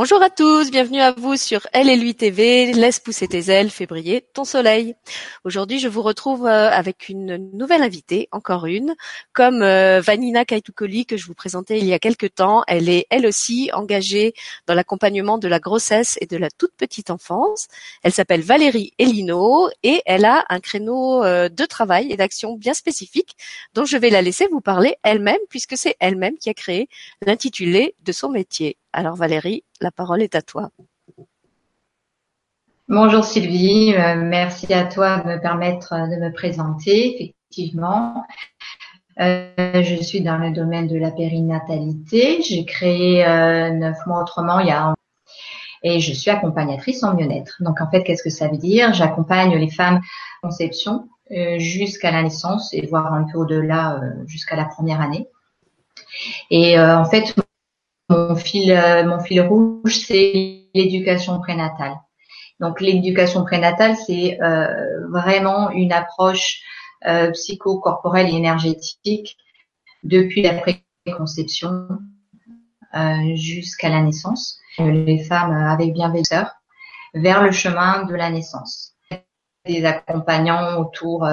Bonjour à tous, bienvenue à vous sur Elle et lui TV, laisse pousser tes ailes, fais briller ton soleil. Aujourd'hui, je vous retrouve euh, avec une nouvelle invitée, encore une, comme euh, Vanina Kaitukoli que je vous présentais il y a quelques temps. Elle est elle aussi engagée dans l'accompagnement de la grossesse et de la toute petite enfance. Elle s'appelle Valérie Elino et elle a un créneau euh, de travail et d'action bien spécifique dont je vais la laisser vous parler elle-même puisque c'est elle-même qui a créé l'intitulé de son métier. Alors Valérie, la parole est à toi. Bonjour Sylvie, euh, merci à toi de me permettre de me présenter. Effectivement, euh, je suis dans le domaine de la périnatalité. J'ai créé euh, neuf mois autrement il y a un et je suis accompagnatrice en mieux-être. Donc en fait, qu'est-ce que ça veut dire? J'accompagne les femmes conception jusqu'à la naissance et voire un peu au-delà jusqu'à la première année. Et en fait, mon fil, euh, mon fil rouge, c'est l'éducation prénatale. Donc l'éducation prénatale, c'est euh, vraiment une approche euh, psycho-corporelle et énergétique depuis la préconception jusqu'à la naissance. Les femmes avec bienveillance vers le chemin de la naissance. Des accompagnants autour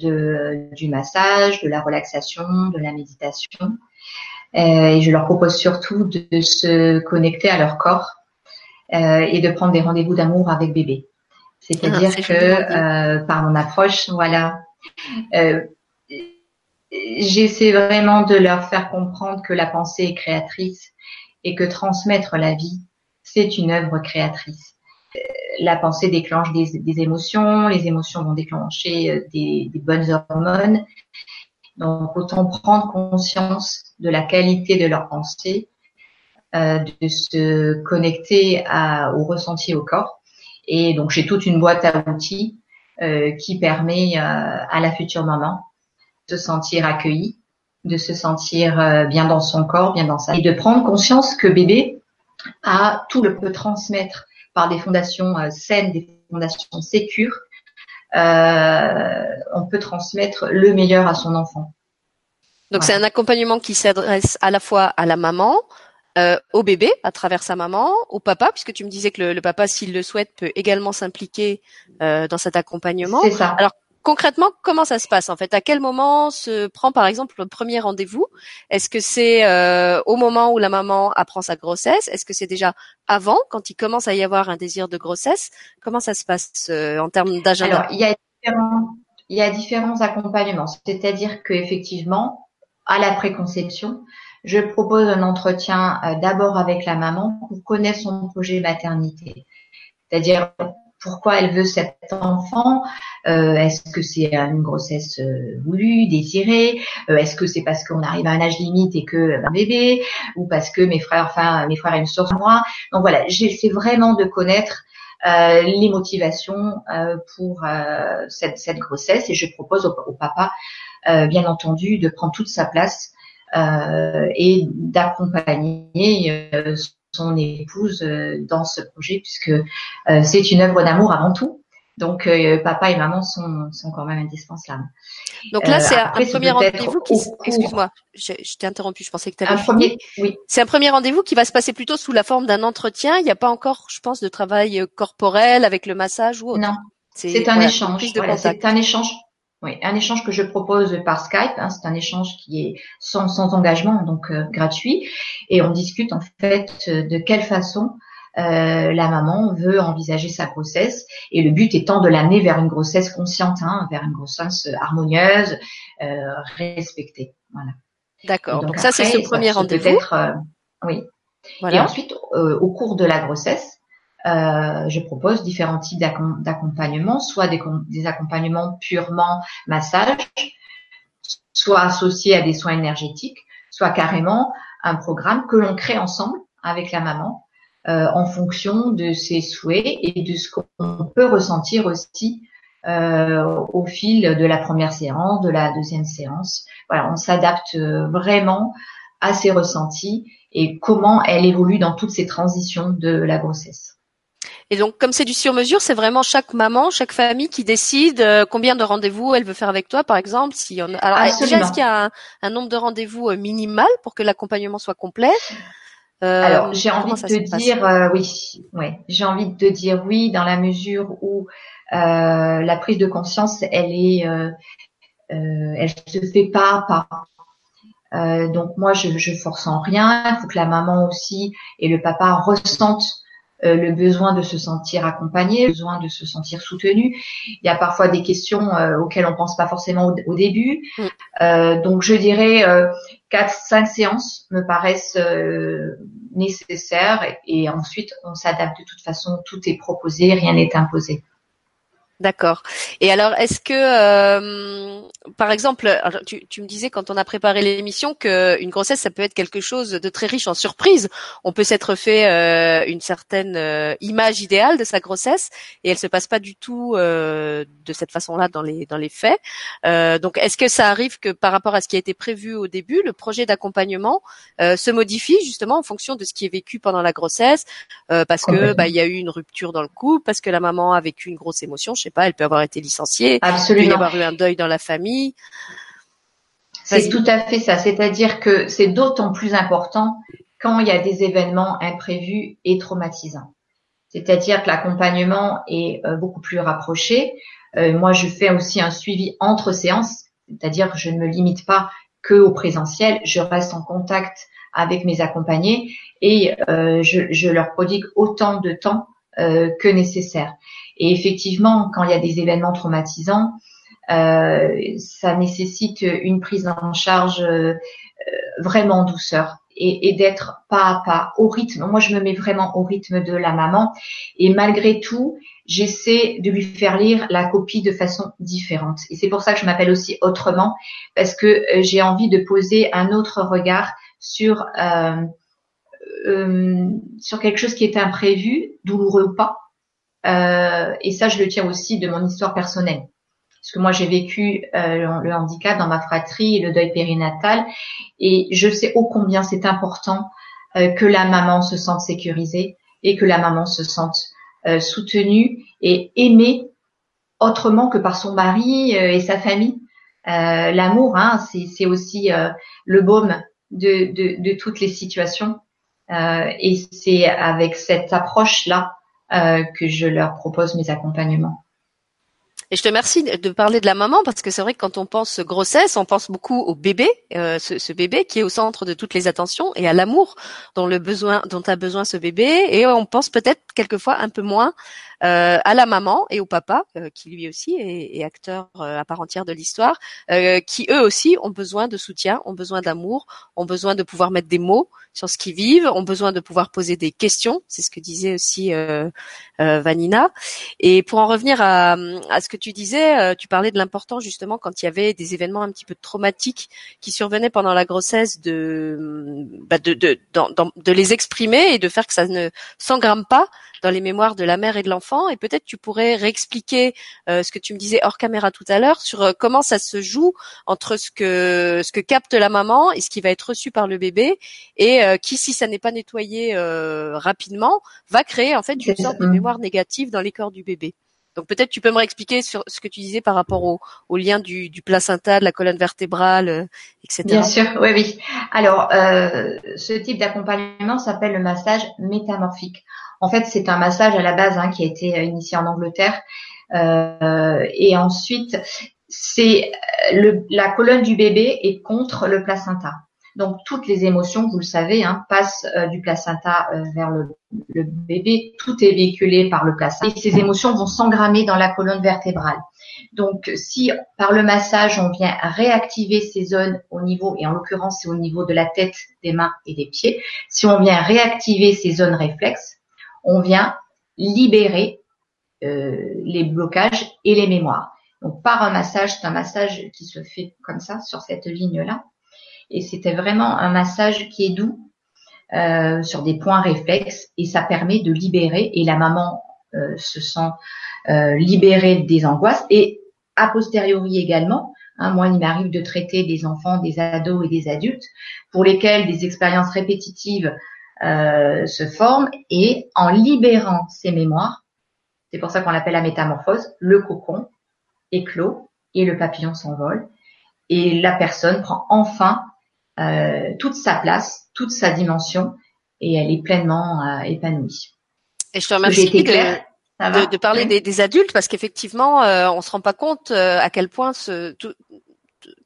du massage, de la relaxation, de la méditation et je leur propose surtout de, se connecter à leur corps euh, et de prendre des rendez-vous d'amour avec bébé. C'est-à-dire ah, que euh, par mon approche, voilà, j'essaie vraiment de leur faire comprendre que la pensée est créatrice et que transmettre la vie, c'est une œuvre créatrice. La pensée déclenche des, des, émotions, les émotions vont déclencher des, des bonnes hormones donc autant prendre conscience de la qualité de leur pensée, euh, de se connecter à, au ressenti au corps. Et donc j'ai toute une boîte à outils euh, qui permet euh, à la future maman de se sentir accueillie, de se sentir euh, bien dans son corps, bien dans sa et de prendre conscience que bébé a tout le peut transmettre par des fondations euh, saines, des fondations sécures, on peut transmettre le meilleur à son enfant. Donc c'est un accompagnement qui s'adresse à la fois à la maman, euh, au bébé à travers sa maman, au papa, puisque tu me disais que le, papa, s'il le souhaite, peut également s'impliquer euh, dans cet accompagnement. C'est ça. Alors concrètement, comment ça se passe en fait? À quel moment se prend par exemple le premier rendez-vous? Est-ce que c'est euh, au moment où la maman apprend sa grossesse? Est-ce que c'est déjà avant, quand il commence à y avoir un désir de grossesse? Comment ça se passe euh, en termes d'agenda? Alors, il y a différents, il y a différents accompagnements. C'est-à-dire que effectivement, à la préconception, je propose un entretien euh, d'abord avec la maman pour connaître son projet maternité. C'est-à-dire pourquoi elle veut cet enfant. Euh, est-ce que c'est une grossesse euh, voulue, désirée euh, Est-ce que c'est parce qu'on arrive à un âge limite et que un bébé Ou parce que mes frères, enfin mes frères et mes soeurs moi Donc voilà, j'essaie vraiment de connaître les motivations pour cette, cette, grossesse et je propose au, au papa, bien entendu, de prendre toute sa place et d'accompagner son épouse euh, dans ce projet puisque euh, c'est une œuvre d'amour avant tout. Donc euh, papa et maman sont, sont quand même indispensables. Donc là, c'est un premier rendez-vous qui. Excuse-moi, je, t'ai interrompu. Je pensais que tu avais. Un premier, oui. C'est un premier rendez-vous qui va se passer plutôt sous la forme d'un entretien. Il n'y a pas encore, je pense, de travail corporel avec le massage ou autre. Non, c'est un échange. Voilà, c'est un échange oui, un échange que je propose par Skype. Hein, c'est un échange qui est sans, sans engagement, donc euh, gratuit, et on discute en fait de quelle façon euh, la maman veut envisager sa grossesse, et le but étant de l'amener vers une grossesse consciente, hein, vers une grossesse harmonieuse, euh, respectée. Voilà. D'accord. Donc, ça c'est ce premier rendez-vous. Euh, oui. Voilà. Et ensuite, au cours de la grossesse, euh, je propose différents types d'accompagnement, soit des, accompagnements purement massage, soit associés à des soins énergétiques, soit carrément un programme que l'on crée ensemble avec la maman euh, en fonction de ses souhaits et de ce qu'on peut ressentir aussi euh, au fil de la première séance, de la deuxième séance. Voilà, on s'adapte vraiment à ses ressentis et comment elle évolue dans toutes ces transitions de la grossesse. Et donc, comme c'est du sur-mesure, c'est vraiment chaque maman, chaque famille qui décide euh, combien de rendez-vous elle veut faire avec toi, par exemple. Si on... Alors, déjà, est-ce qu'il y a un, nombre de rendez-vous euh, minimal pour que l'accompagnement soit complet? Alors, j'ai envie de te dire oui, ouais, j'ai envie de te dire oui dans la mesure où la prise de conscience, elle est, elle se fait pas à pas. donc moi, je, je force en rien. Il faut que la maman aussi et le papa ressentent euh, le besoin de se sentir accompagné, le besoin de se sentir soutenu. Il y a parfois des questions euh, auxquelles on pense pas forcément au, début. Mm. Euh, donc je dirais quatre, cinq séances me paraissent nécessaires et ensuite on s'adapte de toute façon. Tout est proposé, rien n'est imposé. D'accord. Et alors, est-ce que, euh, par exemple, tu, tu, me disais quand on a préparé l'émission qu'une grossesse, ça peut être quelque chose de très riche en surprises. On peut s'être fait euh, une certaine euh, image idéale de sa grossesse et elle se passe pas du tout de cette façon-là dans les dans les faits. donc, est-ce que ça arrive que par rapport à ce qui a été prévu au début, le projet d'accompagnement se modifie justement en fonction de ce qui est vécu pendant la grossesse, parce que bah, il y a eu une rupture dans le couple, parce que la maman a vécu une grosse émotion sais pas, elle peut avoir été licenciée, Absolument. il peut y avoir eu un deuil dans la famille. C'est tout à fait ça. C'est-à-dire que c'est d'autant plus important quand il y a des événements imprévus et traumatisants. C'est-à-dire que l'accompagnement est euh, beaucoup plus rapproché. Euh, moi, je fais aussi un suivi entre séances, c'est-à-dire que je ne me limite pas que au présentiel, je reste en contact avec mes accompagnés et euh, je, je, leur prodigue autant de temps que nécessaire. Et effectivement, quand il y a des événements traumatisants, euh, ça nécessite une prise en charge euh, vraiment en douceur et, et d'être pas à pas au rythme. Moi, je me mets vraiment au rythme de la maman et malgré tout, j'essaie de lui faire lire la copie de façon différente. Et c'est pour ça que je m'appelle aussi autrement parce que euh, j'ai envie de poser un autre regard sur euh, euh, sur quelque chose qui est imprévu, douloureux ou pas, euh, et ça, je le tiens aussi de mon histoire personnelle. Parce que moi, j'ai vécu euh, le handicap dans ma fratrie le deuil périnatal. Et je sais ô combien c'est important euh, que la maman se sente sécurisée et que la maman se sente soutenue et aimée autrement que par son mari et sa famille. L'amour, hein, c'est aussi le baume de, de, de, toutes les situations. Et c'est avec cette approche-là euh, que je leur propose mes accompagnements. Et je te remercie de parler de la maman parce que c'est vrai que quand on pense grossesse, on pense beaucoup au bébé, euh, ce, ce, bébé qui est au centre de toutes les attentions et à l'amour dont le besoin, dont a besoin ce bébé. Et on pense peut-être quelquefois un peu moins euh, à la maman et au papa, euh, qui lui aussi est, est acteur euh, à part entière de l'histoire, euh, qui eux aussi ont besoin de soutien, ont besoin d'amour, ont besoin de pouvoir mettre des mots sur ce qu'ils vivent, ont besoin de pouvoir poser des questions. C'est ce que disait aussi Vanina. Et pour en revenir à, à ce que tu disais, tu parlais de l'important justement quand il y avait des événements un petit peu traumatiques qui survenaient pendant la grossesse de, bah de, de, de, de les exprimer et de faire que ça ne s'engramme pas dans les mémoires de la mère et de l'enfant. Et peut-être tu pourrais réexpliquer euh, ce que tu me disais hors caméra tout à l'heure sur euh, comment ça se joue entre ce que ce que capte la maman et ce qui va être reçu par le bébé et euh, qui, si ça n'est pas nettoyé rapidement, va créer en fait une sorte de mémoire négative dans les corps du bébé. Donc peut-être tu peux me réexpliquer sur ce que tu disais par rapport au, lien du, placenta, de la colonne vertébrale, etc. Bien sûr, oui, oui. Alors, euh, ce type d'accompagnement s'appelle le massage métamorphique. En fait, c'est un massage à la base hein, qui a été euh, initié en Angleterre. Euh, et ensuite, c'est euh, la colonne du bébé est contre le placenta. Donc toutes les émotions, vous le savez, hein, passent du placenta vers le, le, bébé. Tout est véhiculé par le placenta. Et ces émotions vont s'engrammer dans la colonne vertébrale. Donc si par le massage on vient réactiver ces zones au niveau, et en l'occurrence c'est au niveau de la tête, des mains et des pieds, si on vient réactiver ces zones réflexes, on vient libérer euh, les blocages et les mémoires. Donc par un massage, c'est un massage qui se fait comme ça sur cette ligne-là. Et c'était vraiment un massage qui est doux euh, sur des points réflexes et ça permet de libérer et la maman euh, se sent libérée des angoisses et a posteriori également. Hein, moi, il m'arrive de traiter des enfants, des ados et des adultes pour lesquels des expériences répétitives euh, se forme et en libérant ces mémoires, c'est pour ça qu'on l'appelle la métamorphose, le cocon éclot et le papillon s'envole et la personne prend enfin euh, toute sa place, toute sa dimension et elle est pleinement épanouie. Et je te remercie de, de, parler des, des, adultes parce qu'effectivement, euh, on se rend pas compte à quel point ce, tout,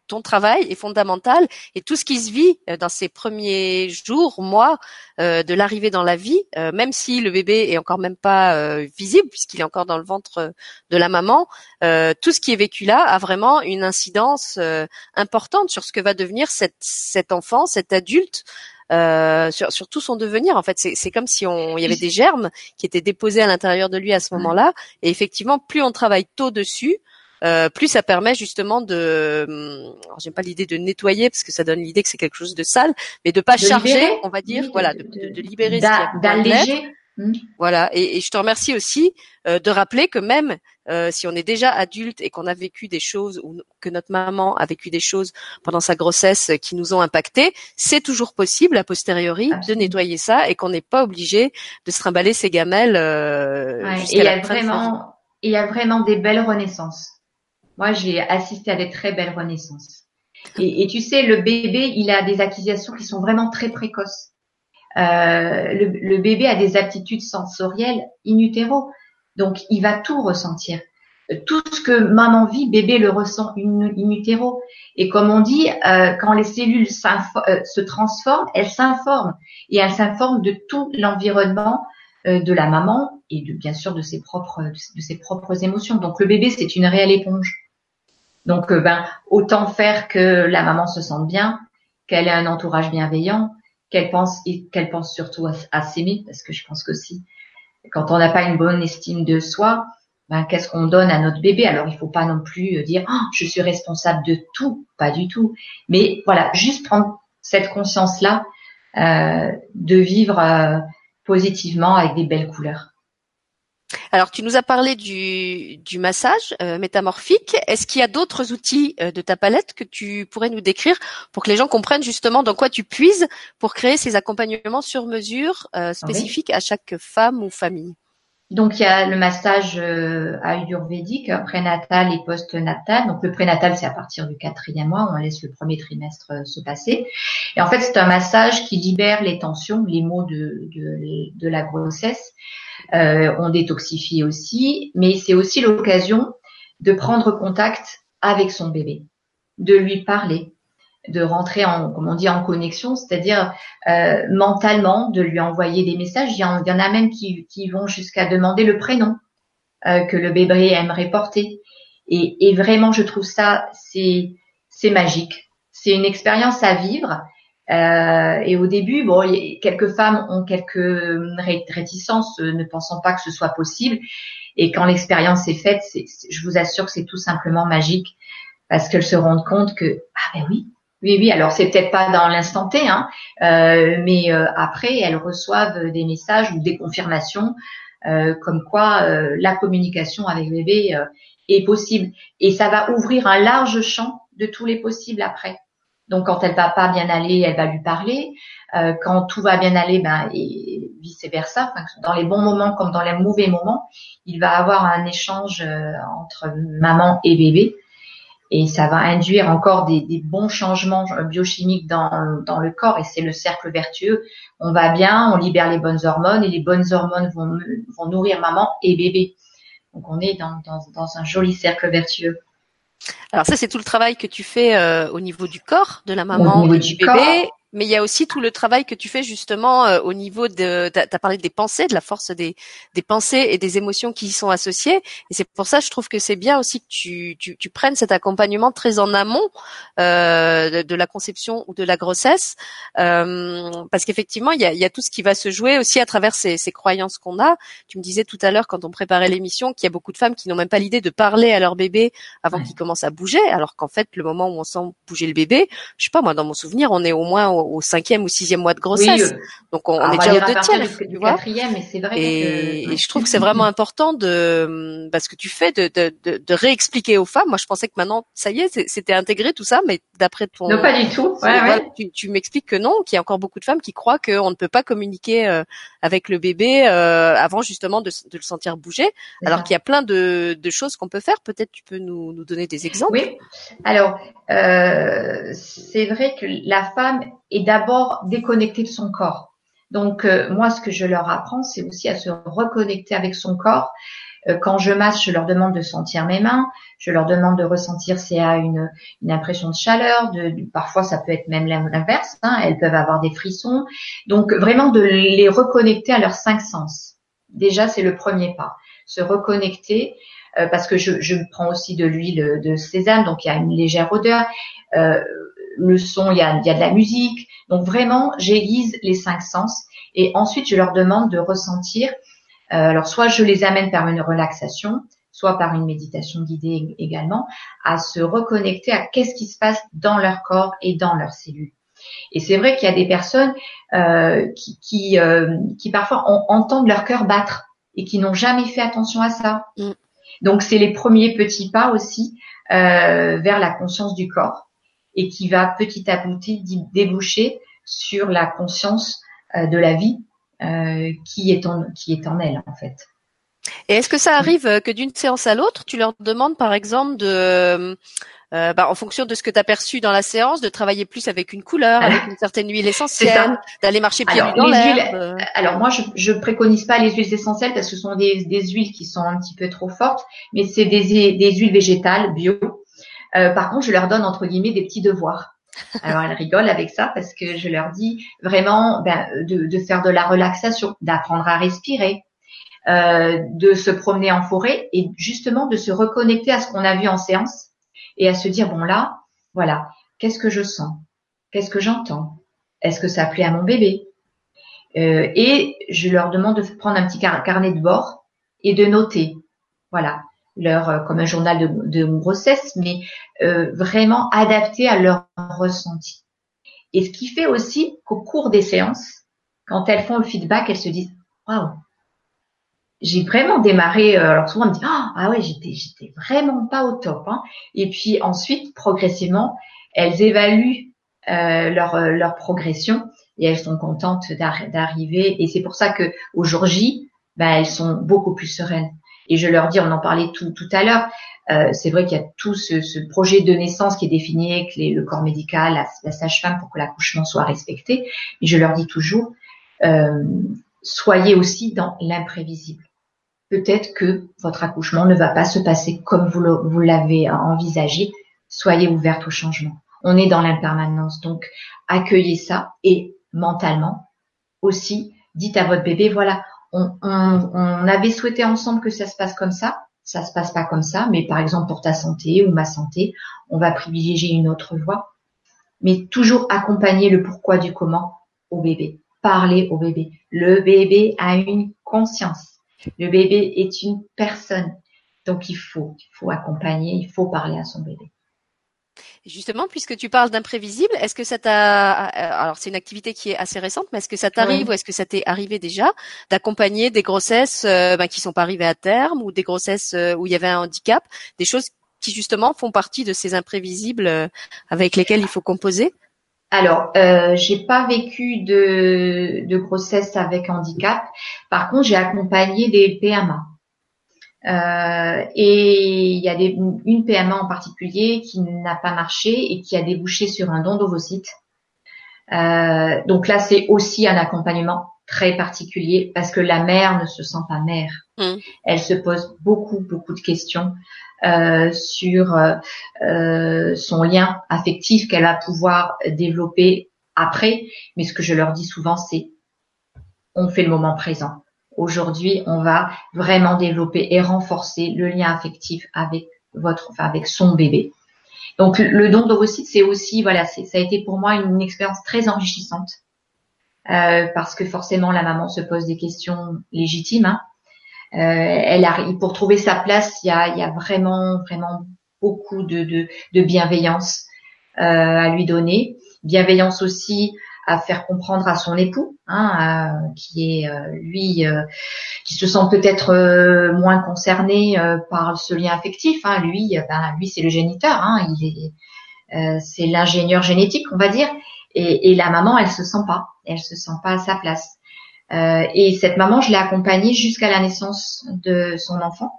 ton travail est fondamental et tout ce qui se vit euh, dans ces premiers jours, mois euh, de l'arrivée dans la vie, euh, même si le bébé est encore même pas visible puisqu'il est encore dans le ventre de la maman, tout ce qui est vécu là a vraiment une incidence importante sur ce que va devenir cette, cet enfant, cet adulte. sur, sur, tout son devenir. En fait, c'est comme si on, il y avait des germes qui étaient déposés à l'intérieur de lui à ce moment-là. Et effectivement, plus on travaille tôt dessus, euh, plus ça permet justement de, hum, j'aime pas l'idée de nettoyer parce que ça donne l'idée que c'est quelque chose de sale, mais de pas charger, on va dire, voilà, de, libérer, d'alléger. Mmh. Voilà, et, et, je te remercie aussi euh, de rappeler que même euh, si on est déjà adulte et qu'on a vécu des choses ou que notre maman a vécu des choses pendant sa grossesse qui nous ont impacté, c'est toujours possible a posteriori de nettoyer ça et qu'on n'est pas obligé de se trimballer ses gamelles. Euh, ouais, et il y a vraiment, il y a vraiment des belles renaissances. Moi, j'ai assisté à des très belles renaissances. Et, tu sais, le bébé, il a des acquisitions qui sont vraiment très précoces. Euh, le, bébé a des aptitudes sensorielles in utero, donc il va tout ressentir. Tout ce que maman vit, bébé le ressent in. Et comme on dit, euh, quand les cellules euh, se transforment, elles s'informent et elles s'informent de tout l'environnement de la maman et de, bien sûr de ses propres émotions. Donc le bébé, c'est une réelle éponge. Donc, euh, ben, autant faire que la maman se sente bien, qu'elle ait un entourage bienveillant, qu'elle pense qu'elle pense surtout à, s'aimer, parce que je pense que si, quand on n'a pas une bonne estime de soi, ben, qu'est-ce qu'on donne à notre bébé? Alors, il faut pas non plus dire oh, je suis responsable de tout, pas du tout. Mais voilà, juste prendre cette conscience-là euh, de vivre euh, positivement avec des belles couleurs. Alors, tu nous as parlé du, du massage euh, métamorphique. Est-ce qu'il y a d'autres outils euh, de ta palette que tu pourrais nous décrire pour que les gens comprennent justement dans quoi tu puises pour créer ces accompagnements sur mesure euh, spécifiques à chaque femme ou famille? Donc il y a le massage ayurvédique prénatal et post-natal. Donc le prénatal c'est à partir du quatrième mois, on laisse le premier trimestre se passer. Et en fait c'est un massage qui libère les tensions, les maux de, de, de la grossesse euh, on détoxifie aussi, mais c'est aussi l'occasion de prendre contact avec son bébé, de lui parler, de rentrer en, comme on dit, en connexion, c'est-à-dire euh, mentalement, de lui envoyer des messages. Il y en, a même qui, vont jusqu'à demander le prénom euh, que le bébé aimerait porter. Et, vraiment, je trouve ça, c'est magique. C'est une expérience à vivre euh, et au début, bon, quelques femmes ont quelques réticences, euh, ne pensant pas que ce soit possible. Et quand l'expérience est faite, je vous assure que c'est tout simplement magique parce qu'elles se rendent compte que ah ben oui, oui, oui. Alors c'est peut-être pas dans l'instant T, hein, euh, mais euh, après elles reçoivent des messages ou des confirmations euh, comme quoi la communication avec bébé est possible. Et ça va ouvrir un large champ de tous les possibles après. Donc quand elle va pas bien aller, elle va lui parler. Euh, quand tout va bien aller, ben et vice versa. dans les bons moments comme dans les mauvais moments, il va avoir un échange euh, entre maman et bébé, et ça va induire encore des, bons changements biochimiques dans, dans le corps. Et c'est le cercle vertueux. On va bien, on libère les bonnes hormones, et les bonnes hormones vont, vont nourrir maman et bébé. Donc on est dans, dans, dans un joli cercle vertueux. Alors ça, c'est tout le travail que tu fais euh, au niveau du corps de la maman et du bébé mais il y a aussi tout le travail que tu fais justement euh, au niveau de, tu as parlé des pensées, de la force des, des pensées et des émotions qui y sont associées. Et c'est pour ça, je trouve que c'est bien aussi que tu, tu, tu, prennes cet accompagnement très en amont euh, de, la conception ou de la grossesse, euh, parce qu'effectivement, il y a, y a tout ce qui va se jouer aussi à travers ces, ces croyances qu'on a. Tu me disais tout à l'heure quand on préparait l'émission qu'il y a beaucoup de femmes qui n'ont même pas l'idée de parler à leur bébé avant qu'il commence à bouger, alors qu'en fait, le moment où on sent bouger le bébé, je sais pas moi, dans mon souvenir, on est au moins au, cinquième ou sixième mois de grossesse. Euh, Donc on, est déjà au deux tiers, tu vois. Quatrième, et c'est vrai. Et, je trouve que c'est vraiment important de, parce que tu fais, de, de, de, réexpliquer aux femmes. Moi, je pensais que maintenant, ça y est, c'était intégré tout ça, mais d'après ton. Non, pas du tout. Ouais, ouais. Tu, tu m'expliques que non, qu'il y a encore beaucoup de femmes qui croient qu'on ne peut pas communiquer euh, avec le bébé euh, avant justement de, de, le sentir bouger, alors qu'il y a plein de, de choses qu'on peut faire. Peut-être tu peux nous, nous donner des exemples. Oui. Alors, euh, c'est vrai que la femme est d'abord déconnectée de son corps. Donc moi, ce que je leur apprends, c'est aussi à se reconnecter avec son corps. quand je masse, je leur demande de sentir mes mains, je leur demande de ressentir s'il y a une, une impression de chaleur. De, parfois, ça peut être même l'inverse. Hein, elles peuvent avoir des frissons. Donc vraiment de les reconnecter à leurs cinq sens. Déjà, c'est le premier pas. Se reconnecter euh, parce que je, je, prends aussi de l'huile de sésame, donc il y a une légère odeur. Euh, le son, il y, a, il y a de la musique. Donc vraiment, j'aiguise les cinq sens. Et ensuite, je leur demande de ressentir. Euh, alors, soit je les amène par une relaxation, soit par une méditation guidée également, à se reconnecter à qu'est-ce qui se passe dans leur corps et dans leurs cellules. Et c'est vrai qu'il y a des personnes euh, qui, qui, euh, qui, parfois entendent leur cœur battre et qui n'ont jamais fait attention à ça. Mm. Donc c'est les premiers petits pas aussi euh, vers la conscience du corps et qui va petit à petit déboucher sur la conscience euh, de la vie euh, qui est en qui est en elle en fait. Et est-ce que ça arrive que d'une séance à l'autre, tu leur demandes par exemple de euh, bah, en fonction de ce que tu as perçu dans la séance, de travailler plus avec une couleur, avec une certaine huile essentielle, d'aller marcher pieds nus dans l'herbe. Euh. Alors moi, je, je préconise pas les huiles essentielles parce que ce sont des, des huiles qui sont un petit peu trop fortes, mais c'est des, des huiles végétales bio. Euh, par contre, je leur donne entre guillemets des petits devoirs. Alors elles rigolent avec ça parce que je leur dis vraiment ben, de, faire de la relaxation, d'apprendre à respirer, euh, de se promener en forêt et justement de se reconnecter à ce qu'on a vu en séance et à se dire bon là, voilà, qu'est-ce que je sens, qu'est-ce que j'entends, est-ce que ça plaît à mon bébé? Euh, Et je leur demande de prendre un petit carnet de bord et de noter, voilà, leur euh, comme un journal de, de grossesse, mais euh, vraiment adapté à leur ressenti. Et ce qui fait aussi qu'au cours des séances, quand elles font le feedback, elles se disent waouh, j'ai vraiment démarré. Euh, alors souvent on me dit ah, ah ouais j'étais j'étais vraiment pas au top. Hein. Et puis ensuite progressivement elles évaluent euh, leur euh, leur progression et elles sont contentes d'arriver. Et c'est pour ça que au jour J, ben, elles sont beaucoup plus sereines. Et je leur dis, on en parlait tout tout à l'heure. Euh, c'est vrai qu'il y a tout ce, ce, projet de naissance qui est défini avec les, le corps médical, la, sage-femme pour que l'accouchement soit respecté. Et je leur dis toujours, euh, soyez aussi dans l'imprévisible peut-être que votre accouchement ne va pas se passer comme vous l'avez envisagé. Soyez ouverte au changement. On est dans l'impermanence, donc accueillez ça et mentalement aussi, dites à votre bébé, voilà, on, avait souhaité ensemble que ça se passe comme ça, ça se passe pas comme ça, mais par exemple pour ta santé ou ma santé, on va privilégier une autre voie. Mais toujours accompagner le pourquoi du comment au bébé. Parler au bébé. Le bébé a une conscience le bébé est une personne. Donc il faut, il faut accompagner, il faut parler à son bébé. Justement, puisque tu parles d'imprévisible, est-ce que ça t'a, alors c'est une activité qui est assez récente, mais est-ce que ça t'arrive ou est-ce que ça t'est arrivé déjà d'accompagner des grossesses euh, ben, qui sont pas arrivées à terme ou des grossesses euh, où il y avait un handicap, des choses qui justement font partie de ces imprévisibles euh, avec lesquels il faut composer? Alors, euh, j'ai pas vécu de, de, grossesse avec handicap. Par contre, j'ai accompagné des PMA. Euh, et il y a des, une PMA en particulier qui n'a pas marché et qui a débouché sur un don d'ovocytes. Euh, donc là, c'est aussi un accompagnement très particulier parce que la mère ne se sent pas mère. Mmh. Elle se pose beaucoup, beaucoup de questions euh, sur euh, euh, son lien affectif qu'elle va pouvoir développer après. Mais ce que je leur dis souvent, c'est on fait le moment présent. Aujourd'hui, on va vraiment développer et renforcer le lien affectif avec votre, enfin avec son bébé. Donc le don d'ovocytes, c'est aussi, voilà, ça a été pour moi une, expérience très enrichissante euh, parce que forcément la maman se pose des questions légitimes. Hein, euh, elle arrive pour trouver sa place. Il y a, y a vraiment, vraiment beaucoup de, de, de bienveillance euh, à lui donner. Bienveillance aussi à faire comprendre à son époux, hein, qui est euh, lui, euh, qui se sent peut-être euh, moins concerné par ce lien affectif. Hein. Lui, ben, lui c'est le géniteur, hein, il est, c'est l'ingénieur génétique, on va dire. Et, et, la maman, elle se sent pas, elle se sent pas à sa place. Euh, et cette maman, je l'ai accompagnée jusqu'à la naissance de son enfant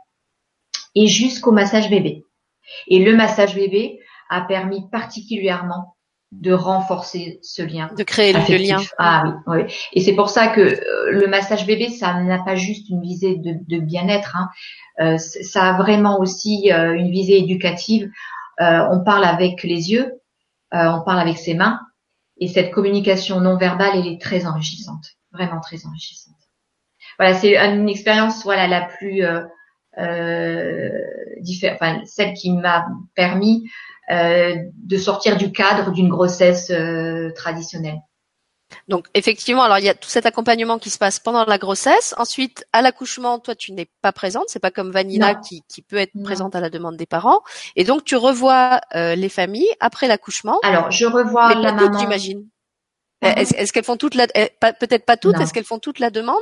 et jusqu'au massage bébé. Et le massage bébé a permis particulièrement de renforcer ce lien. De créer le lien. Ah oui, oui. Et c'est pour ça que euh, le massage bébé, ça n'a pas juste une visée de, de bien-être. Hein. Euh, ça a vraiment aussi euh, une visée éducative. Euh, on parle avec les yeux, on parle avec ses mains, et cette communication non verbale, elle est très enrichissante, vraiment très enrichissante. Voilà, c'est une expérience, voilà, la plus euh, enfin, celle qui m'a permis de sortir du cadre d'une grossesse euh, traditionnelle. Donc effectivement, alors il y a tout cet accompagnement qui se passe pendant la grossesse. Ensuite, à l'accouchement, toi tu n'es pas présente. C'est pas comme Vanina qui, qui, peut être présente à la demande des parents. Et donc tu revois euh, les familles après l'accouchement. Alors je revois la maman. j'imagine. Est-ce qu'elles font toute la, eh, peut-être pas toutes, est-ce qu'elles font toute la demande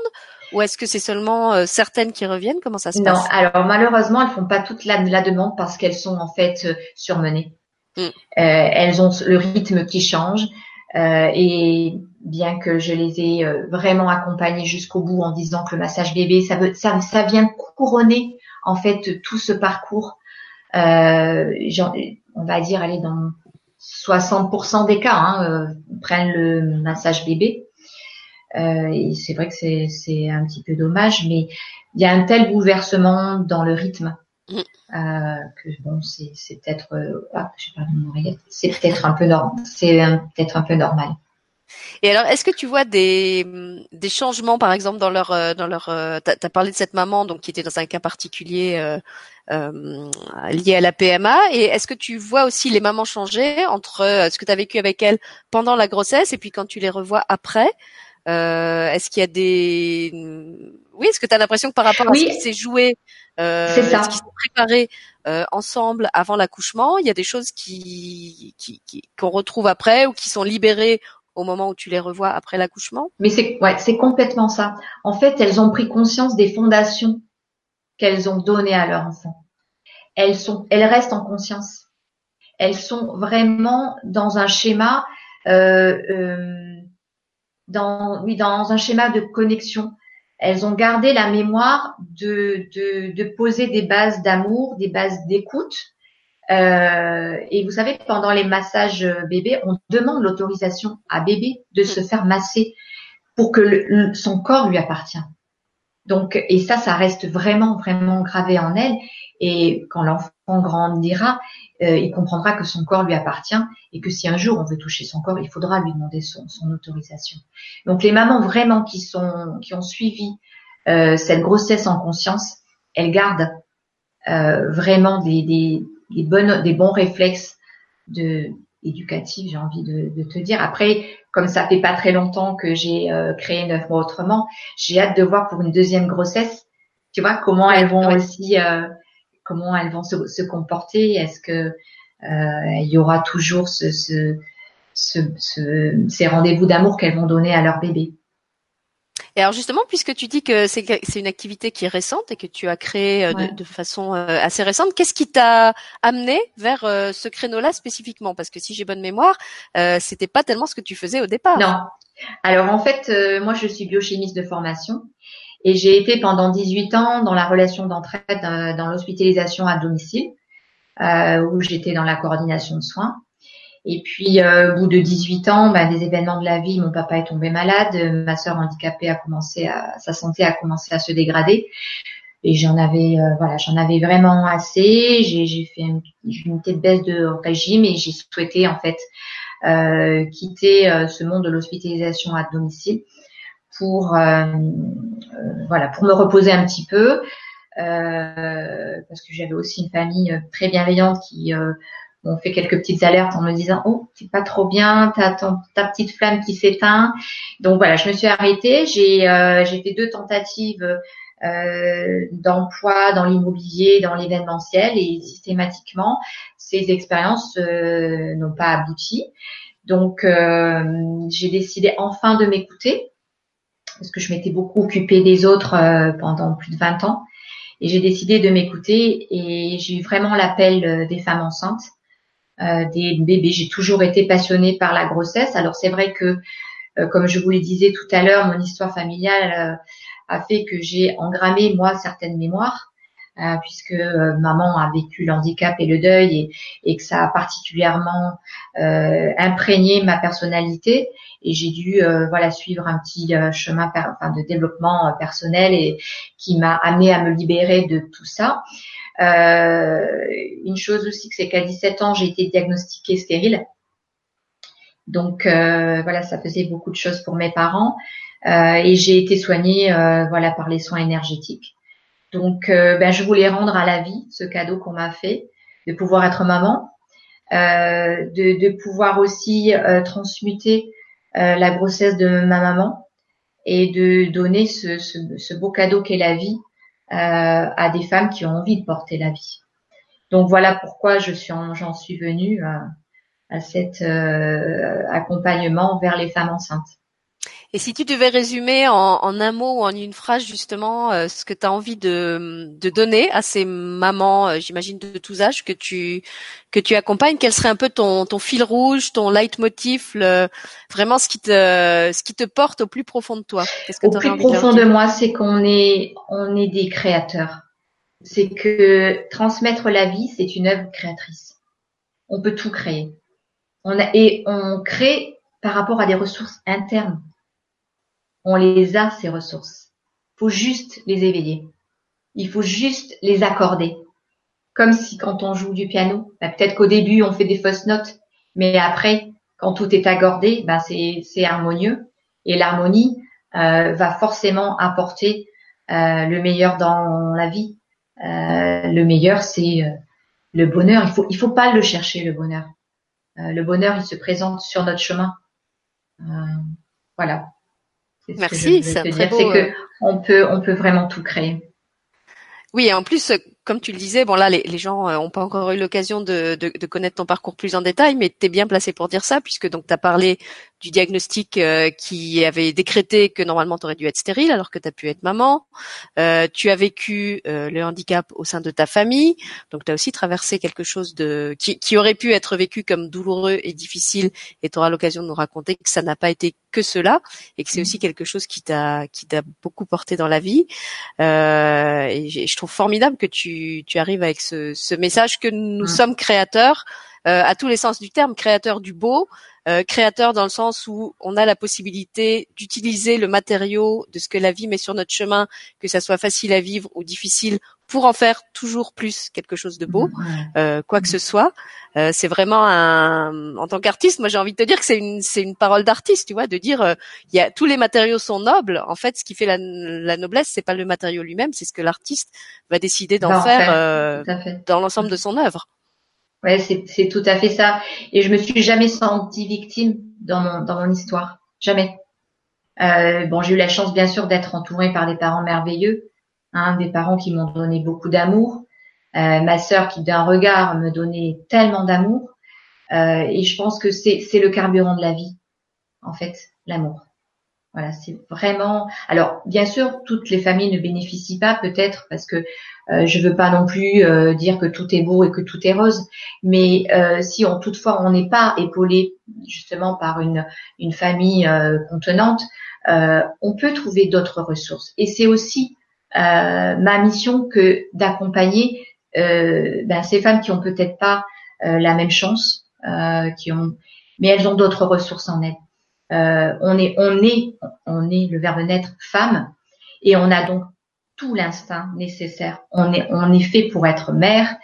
ou est-ce que c'est seulement euh, certaines qui reviennent? Comment ça se passe? Non, alors malheureusement, elles font pas toute la, la demande parce qu'elles sont en fait euh, surmenées. Mm. Euh, elles ont le rythme qui change euh, et bien que je les ai vraiment accompagnées jusqu'au bout en disant que le massage bébé, ça, veut, ça, ça vient couronner en fait tout ce parcours. on va dire, aller dans 60% des cas hein, prennent le massage bébé. Euh, c'est vrai que c'est un petit peu dommage, mais il y a un tel bouleversement dans le rythme mm. euh, que bon, c'est peut-être, euh, ah, c'est peut-être un peu normal, c'est peut-être un peu normal. Et alors, est-ce que tu vois des, des changements, par exemple, dans leur euh, dans leur euh, T'as as parlé de cette maman donc qui était dans un cas particulier euh, euh lié à la PMA. Et est-ce que tu vois aussi les mamans changer entre ce que tu as vécu avec elles pendant la grossesse et puis quand tu les revois après euh, Est-ce qu'il y a des oui Est-ce que tu as l'impression que par rapport à ce qui s'est joué, euh, ce qui s'est préparé euh, ensemble avant l'accouchement, il y a des choses qui qu'on qui, qu'on retrouve après ou qui sont libérées au moment où tu les revois après l'accouchement? Mais c'est ouais, c'est complètement ça. En fait, elles ont pris conscience des fondations qu'elles ont données à leur enfant. Elles sont, elles restent en conscience. Elles sont vraiment dans un schéma euh, euh, dans, oui, dans un schéma de connexion. Elles ont gardé la mémoire de, de, de poser des bases d'amour, des bases d'écoute. Euh, et vous savez, pendant les massages bébés, on demande l'autorisation à bébé de se faire masser pour que son corps lui appartient. Donc, et ça, ça reste vraiment, vraiment gravé en elle. Et quand l'enfant grandira, euh, il comprendra que son corps lui appartient et que si un jour on veut toucher son corps, il faudra lui demander son, autorisation. Donc les mamans vraiment qui sont qui ont suivi euh, cette grossesse en conscience, elles gardent euh, vraiment des, des, des, bonnes, des bons réflexes de éducatifs, j'ai envie de, de, te dire. Après, comme ça fait pas très longtemps que j'ai créé neuf mois autrement, j'ai hâte de voir pour une deuxième grossesse, tu vois, comment elles vont aussi comment elles vont se, comporter. Est-ce que euh, il y aura toujours ce, ces rendez-vous d'amour qu'elles vont donner à leur bébé? Et alors justement, puisque tu dis que c'est une activité qui est récente et que tu as créé euh, de, façon euh, assez récente, qu'est-ce qui t'a amené vers ce créneau-là spécifiquement? Parce que si j'ai bonne mémoire, c'était pas tellement ce que tu faisais au départ. Non. Alors en fait, moi je suis biochimiste de formation et j'ai été pendant 18 ans dans la relation d'entraide euh, dans l'hospitalisation à domicile, euh, où j'étais dans la coordination de soins. Et puis, euh, au bout de 18 ans, bah, des événements de la vie, mon papa est tombé malade, ma sœur handicapée a commencé à, sa santé a commencé à se dégrader. Et j'en avais, voilà, j'en avais vraiment assez. J'ai fait une, petite baisse de régime et j'ai souhaité en fait quitter ce monde de l'hospitalisation à domicile pour euh, euh, voilà pour me reposer un petit peu euh, parce que j'avais aussi une famille très bienveillante qui m'ont fait quelques petites alertes en me disant oh c'est pas trop bien t'as ta petite flamme qui s'éteint donc voilà je me suis arrêtée j'ai j'ai fait deux tentatives euh, d'emploi dans l'immobilier, dans l'événementiel et systématiquement ces expériences euh, n'ont pas abouti. Donc euh, j'ai décidé enfin de m'écouter parce que je m'étais beaucoup occupée des autres euh, pendant plus de 20 ans. Et j'ai décidé de m'écouter et j'ai eu vraiment l'appel euh, des femmes enceintes, euh, des bébés. J'ai toujours été passionnée par la grossesse. Alors c'est vrai que, comme je vous le disais tout à l'heure, mon histoire familiale a fait que j'ai engrammé moi certaines mémoires. Puisque maman a vécu l'handicap et le deuil et, que ça a particulièrement imprégné ma personnalité et j'ai dû voilà suivre un petit chemin de développement personnel et qui m'a amené à me libérer de tout ça. une chose aussi, c'est qu'à 17 ans, j'ai été diagnostiquée stérile. Donc voilà, ça faisait beaucoup de choses pour mes parents. Euh, et j'ai été soignée euh, voilà par les soins énergétiques. Donc euh, ben, je voulais rendre à la vie ce cadeau qu'on m'a fait, de pouvoir être maman, de, de, pouvoir aussi transmuter la grossesse de ma maman et de donner ce, beau cadeau qu'est la vie à des femmes qui ont envie de porter la vie. Donc voilà pourquoi j'en suis venue à cet accompagnement vers les femmes enceintes. Et si tu devais résumer en, un mot ou en une phrase justement euh, ce que tu as envie de, donner à ces mamans, euh, j'imagine de tous âges que tu que tu accompagnes, quel serait un peu ton, ton fil rouge, ton leitmotiv, le, vraiment ce qui te ce qui te porte au plus profond de toi? Qu'est-ce que Au plus profond de, moi, c'est qu'on est on est des créateurs. C'est que transmettre la vie, c'est une œuvre créatrice. On peut tout créer. On a, et on crée par rapport à des ressources internes on les a, ces ressources. Il faut juste les éveiller. Il faut juste les accorder. Comme si quand on joue du piano, bah, peut-être qu'au début on fait des fausses notes, mais après, quand tout est accordé, bah, c'est harmonieux. Et l'harmonie euh, va forcément apporter euh, le meilleur dans la vie. Euh, le meilleur, c'est le bonheur. Il faut, il faut pas le chercher, le bonheur. le bonheur, il se présente sur notre chemin. Voilà. Merci, c'est très beau. Que euh, on peut, on peut vraiment tout créer. Oui, et en plus, comme tu le disais, bon là, les, les gens n'ont euh, pas encore eu l'occasion de, de, de, connaître ton parcours plus en détail, mais tu es bien placé pour dire ça, puisque donc tu as parlé du diagnostic euh, qui avait décrété que normalement tu aurais dû être stérile alors que tu as pu être maman. Euh, tu as vécu euh, le handicap au sein de ta famille, donc tu as aussi traversé quelque chose de qui, qui, aurait pu être vécu comme douloureux et difficile, et tu auras l'occasion de nous raconter que ça n'a pas été que cela, et que c'est mmh. aussi quelque chose qui t'a qui t'a beaucoup porté dans la vie. et je trouve formidable que tu, tu arrives avec ce, ce message que nous mmh. sommes créateurs à tous les sens du terme, créateurs du beau, euh, créateur dans le sens où on a la possibilité d'utiliser le matériau de ce que la vie met sur notre chemin, que ça soit facile à vivre ou difficile, pour en faire toujours plus quelque chose de beau, euh, quoi que ce soit. Euh, c'est vraiment un, en tant qu'artiste, moi j'ai envie de te dire que c'est une, c'est une parole d'artiste, tu vois, de dire, il y a tous les matériaux sont nobles. En fait, ce qui fait la, la noblesse, c'est pas le matériau lui-même, c'est ce que l'artiste va décider d'en faire, dans l'ensemble de son œuvre. Ouais, c'est tout à fait ça. Et je me suis jamais sentie victime dans mon, dans mon histoire. Jamais. Euh, bon, j'ai eu la chance, bien sûr, d'être entourée par des parents merveilleux, hein, des parents qui m'ont donné beaucoup d'amour, euh, ma sœur qui d'un regard me donnait tellement d'amour. Euh, et je pense que c'est le carburant de la vie, en fait, l'amour. Voilà, c'est vraiment. Alors, bien sûr, toutes les familles ne bénéficient pas, peut-être, parce que euh, je veux pas non plus euh, dire que tout est beau et que tout est rose, mais euh, si on toutefois on n'est pas épaulé justement par une une famille euh, contenante, on peut trouver d'autres ressources. Et c'est aussi ma mission que d'accompagner ben, ces femmes qui ont peut-être pas la même chance, qui ont, mais elles ont d'autres ressources en elles. On est on est on est le verbe naître femme et on a donc tout l'instinct nécessaire. On est, on est fait pour être mère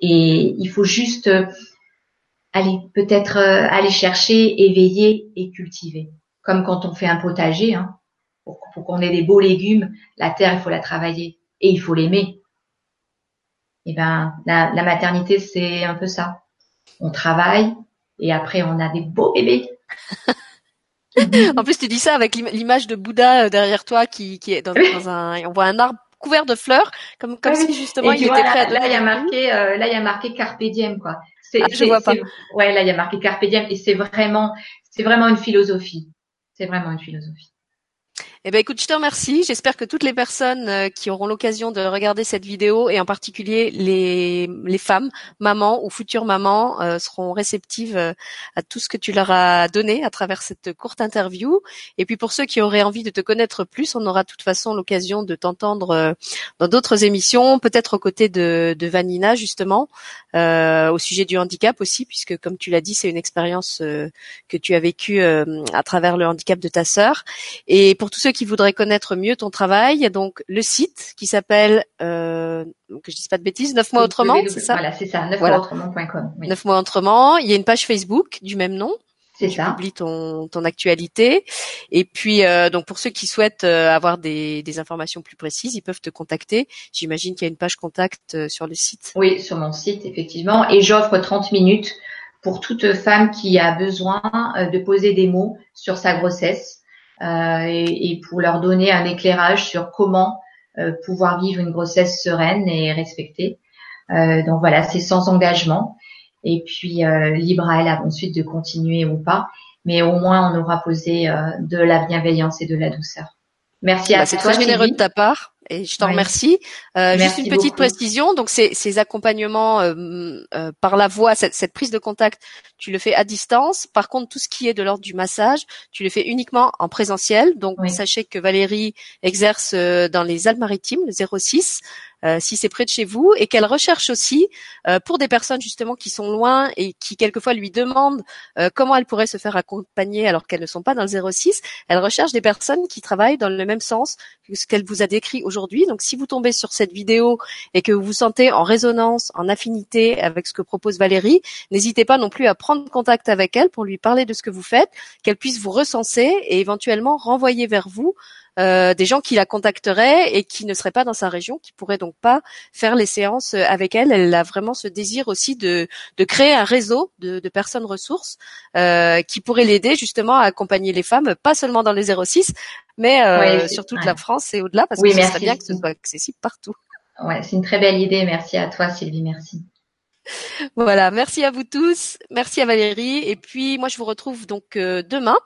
et il faut juste euh, aller peut-être euh, aller chercher, éveiller et cultiver. Comme quand on fait un potager, hein, pour, qu'on ait des beaux légumes, la terre il faut la travailler et il faut l'aimer. Et eh ben la, la maternité c'est un peu ça. On travaille et après on a des beaux bébés. en plus, tu dis ça avec l'image de Bouddha euh, derrière toi qui, qui est dans, dans un, on voit un arbre couvert de fleurs, comme comme si justement il était prêt à donner. Là, il y a marqué, euh, là, il y a marqué carpe diem, quoi. Ah, je vois pas. Ouais, là, il y a marqué carpe diem, et c'est vraiment, c'est vraiment une philosophie. C'est vraiment une philosophie. Eh ben écoute, je te remercie. J'espère que toutes les personnes euh, qui auront l'occasion de regarder cette vidéo et en particulier les, les femmes, mamans ou futures mamans, euh, seront réceptives euh, à tout ce que tu leur as donné à travers cette courte interview. Et puis pour ceux qui auraient envie de te connaître plus, on aura de toute façon l'occasion de t'entendre dans d'autres émissions, peut-être aux côtés de, de Vanina justement, au sujet du handicap aussi, puisque comme tu l'as dit, c'est une expérience que tu as vécue à travers le handicap de ta sœur. Et pour tous ceux qui voudraient connaître mieux ton travail, il y a donc le site qui s'appelle, euh, que je dise pas de bêtises, 9 mois autrement, c'est ça Voilà, c'est ça, 9 mois autrement.com. 9 mois autrement. Il y a une page Facebook du même nom. C'est ça. Publie ton, ton actualité. Et puis, euh, donc pour ceux qui souhaitent euh, avoir des, des, informations plus précises, ils peuvent te contacter. J'imagine qu'il y a une page contact euh, sur le site. Oui, sur mon site, effectivement. Et j'offre 30 minutes pour toute femme qui a besoin de poser des mots sur sa grossesse euh, et, et, pour leur donner un éclairage sur comment euh, pouvoir vivre une grossesse sereine et respectée. Euh, donc voilà, c'est sans engagement. Et puis libre à elle ensuite de continuer ou pas. Mais au moins on aura posé de la bienveillance et de la douceur. Merci à bah, C'est très généreux de ta part. Et je t'en remercie. Euh, juste une petite précision. Donc, ces, ces accompagnements euh, euh, par la voix, cette, cette, prise de contact, tu le fais à distance. Par contre, tout ce qui est de l'ordre du massage, tu le fais uniquement en présentiel. Donc, sachez que Valérie exerce euh, dans les Alpes-Maritimes, le 06. Euh, si c'est près de chez vous, et qu'elle recherche aussi euh, pour des personnes justement qui sont loin et qui quelquefois lui demandent euh, comment elle pourrait se faire accompagner alors qu'elles ne sont pas dans le 06. Elle recherche des personnes qui travaillent dans le même sens ce qu'elle vous a décrit aujourd'hui. Donc si vous tombez sur cette vidéo et que vous vous sentez en résonance, en affinité avec ce que propose Valérie, n'hésitez pas non plus à prendre contact avec elle pour lui parler de ce que vous faites, qu'elle puisse vous recenser et éventuellement renvoyer vers vous euh, des gens qui la contacteraient et qui ne seraient pas dans sa région, qui pourraient donc pas faire les séances euh, avec elle. Elle a vraiment ce désir aussi de, de créer un réseau de, de personnes ressources euh, qui pourraient l'aider justement à accompagner les femmes, pas seulement dans les 06, mais euh, sur toute la France et au-delà, parce que ce serait bien que ce soit accessible partout. Ouais, c'est une très belle idée. Merci à toi, Sylvie. Merci. Voilà, merci à vous tous, merci à Valérie, et puis moi je vous retrouve donc euh, demain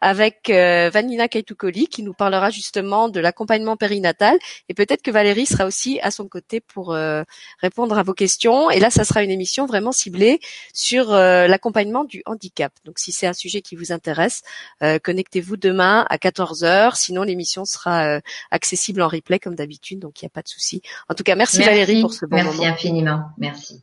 avec euh, Vanina Kaitukoli qui nous parlera justement de l'accompagnement périnatal, et peut-être que Valérie sera aussi à son côté pour euh, répondre à vos questions. Et là, ça sera une émission vraiment ciblée sur l'accompagnement du handicap. Donc si c'est un sujet qui vous intéresse, connectez-vous demain à 14h. Sinon, l'émission sera accessible en replay comme d'habitude, donc il n'y a pas de souci. En tout cas, merci, Valérie pour ce bon moment. Merci infiniment, merci.